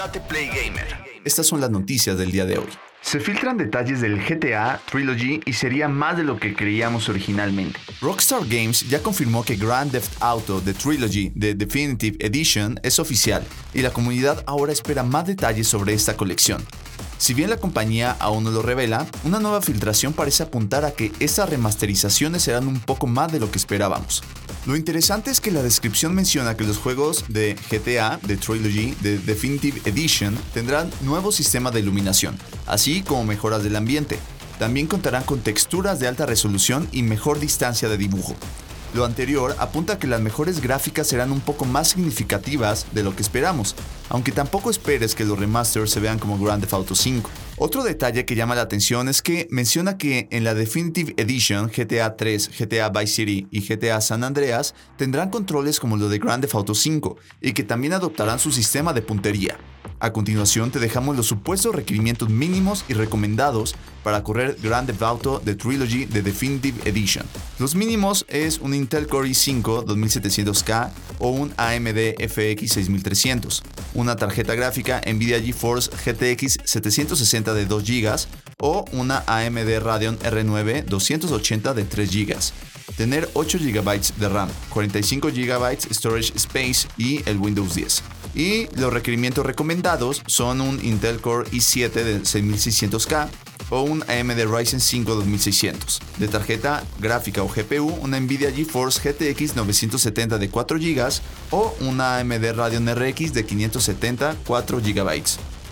Date Play Gamer. Estas son las noticias del día de hoy. Se filtran detalles del GTA Trilogy y sería más de lo que creíamos originalmente. Rockstar Games ya confirmó que Grand Theft Auto The Trilogy The Definitive Edition es oficial y la comunidad ahora espera más detalles sobre esta colección. Si bien la compañía aún no lo revela, una nueva filtración parece apuntar a que estas remasterizaciones serán un poco más de lo que esperábamos. Lo interesante es que la descripción menciona que los juegos de GTA, de Trilogy, de Definitive Edition tendrán nuevo sistema de iluminación, así como mejoras del ambiente. También contarán con texturas de alta resolución y mejor distancia de dibujo. Lo anterior apunta a que las mejores gráficas serán un poco más significativas de lo que esperamos, aunque tampoco esperes que los remasters se vean como Grand Theft Auto 5. Otro detalle que llama la atención es que menciona que en la Definitive Edition GTA 3, GTA Vice City y GTA San Andreas tendrán controles como lo de Grand Theft Auto 5 y que también adoptarán su sistema de puntería. A continuación te dejamos los supuestos requerimientos mínimos y recomendados para correr Grand Theft Auto The Trilogy de Definitive Edition. Los mínimos es un Intel Core i5 2700K o un AMD FX 6300, una tarjeta gráfica Nvidia GeForce GTX 760 de 2 GB o una AMD Radeon R9 280 de 3 GB tener 8 GB de RAM, 45 GB Storage Space y el Windows 10. Y los requerimientos recomendados son un Intel Core i7 de 6600K o un AMD Ryzen 5 2600. De tarjeta gráfica o GPU, una Nvidia GeForce GTX 970 de 4 GB o una AMD Radeon RX de 570 4 GB.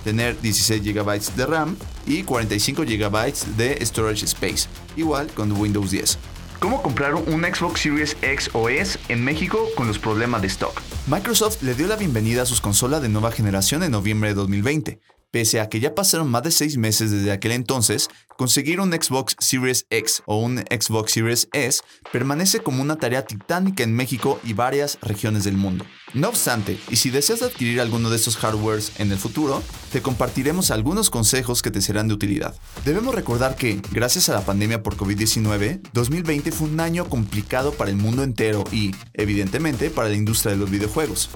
Tener 16 GB de RAM y 45 GB de Storage Space, igual con Windows 10. ¿Cómo comprar un Xbox Series X o S en México con los problemas de stock? Microsoft le dio la bienvenida a sus consolas de nueva generación en noviembre de 2020. Pese a que ya pasaron más de seis meses desde aquel entonces, conseguir un Xbox Series X o un Xbox Series S permanece como una tarea titánica en México y varias regiones del mundo. No obstante, y si deseas adquirir alguno de estos hardwares en el futuro, te compartiremos algunos consejos que te serán de utilidad. Debemos recordar que, gracias a la pandemia por COVID-19, 2020 fue un año complicado para el mundo entero y, evidentemente, para la industria de los videojuegos.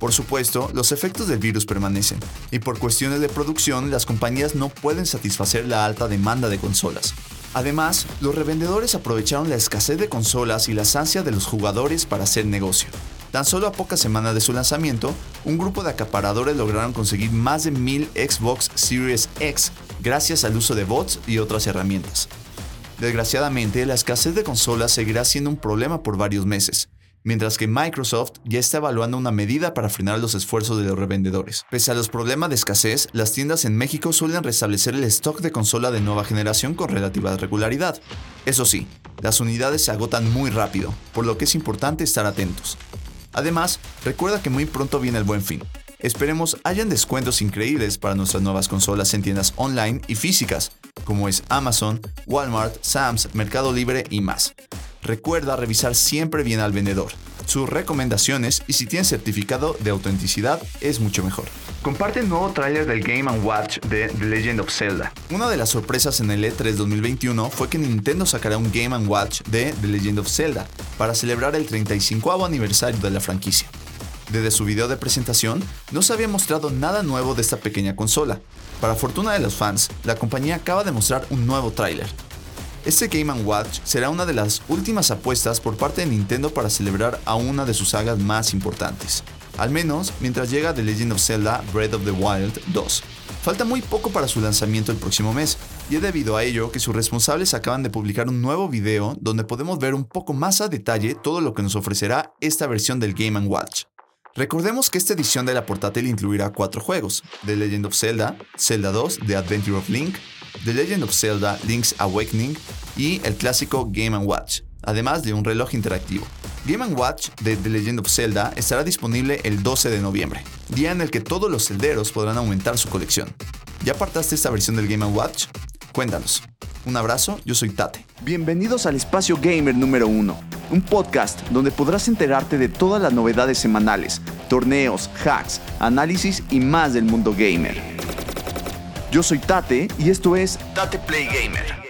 Por supuesto, los efectos del virus permanecen, y por cuestiones de producción las compañías no pueden satisfacer la alta demanda de consolas. Además, los revendedores aprovecharon la escasez de consolas y las ansias de los jugadores para hacer negocio. Tan solo a pocas semanas de su lanzamiento, un grupo de acaparadores lograron conseguir más de 1000 Xbox Series X gracias al uso de bots y otras herramientas. Desgraciadamente, la escasez de consolas seguirá siendo un problema por varios meses, mientras que Microsoft ya está evaluando una medida para frenar los esfuerzos de los revendedores. Pese a los problemas de escasez, las tiendas en México suelen restablecer el stock de consola de nueva generación con relativa regularidad. Eso sí, las unidades se agotan muy rápido, por lo que es importante estar atentos. Además, recuerda que muy pronto viene el buen fin. Esperemos hayan descuentos increíbles para nuestras nuevas consolas en tiendas online y físicas, como es Amazon, Walmart, Sam's, Mercado Libre y más. Recuerda revisar siempre bien al vendedor, sus recomendaciones y si tiene certificado de autenticidad es mucho mejor. Comparte el nuevo tráiler del Game ⁇ Watch de The Legend of Zelda. Una de las sorpresas en el E3 2021 fue que Nintendo sacará un Game ⁇ Watch de The Legend of Zelda para celebrar el 35 aniversario de la franquicia. Desde su video de presentación, no se había mostrado nada nuevo de esta pequeña consola. Para fortuna de los fans, la compañía acaba de mostrar un nuevo tráiler, este Game Watch será una de las últimas apuestas por parte de Nintendo para celebrar a una de sus sagas más importantes. Al menos mientras llega The Legend of Zelda Breath of the Wild 2. Falta muy poco para su lanzamiento el próximo mes, y es debido a ello que sus responsables acaban de publicar un nuevo video donde podemos ver un poco más a detalle todo lo que nos ofrecerá esta versión del Game Watch. Recordemos que esta edición de la portátil incluirá cuatro juegos, The Legend of Zelda, Zelda 2, The Adventure of Link, The Legend of Zelda Link's Awakening y el clásico Game ⁇ Watch, además de un reloj interactivo. Game ⁇ Watch de The Legend of Zelda estará disponible el 12 de noviembre, día en el que todos los celderos podrán aumentar su colección. ¿Ya apartaste esta versión del Game ⁇ Watch? Cuéntanos. Un abrazo, yo soy Tate. Bienvenidos al Espacio Gamer número 1, un podcast donde podrás enterarte de todas las novedades semanales, torneos, hacks, análisis y más del mundo gamer. Yo soy Tate y esto es Tate Play Gamer.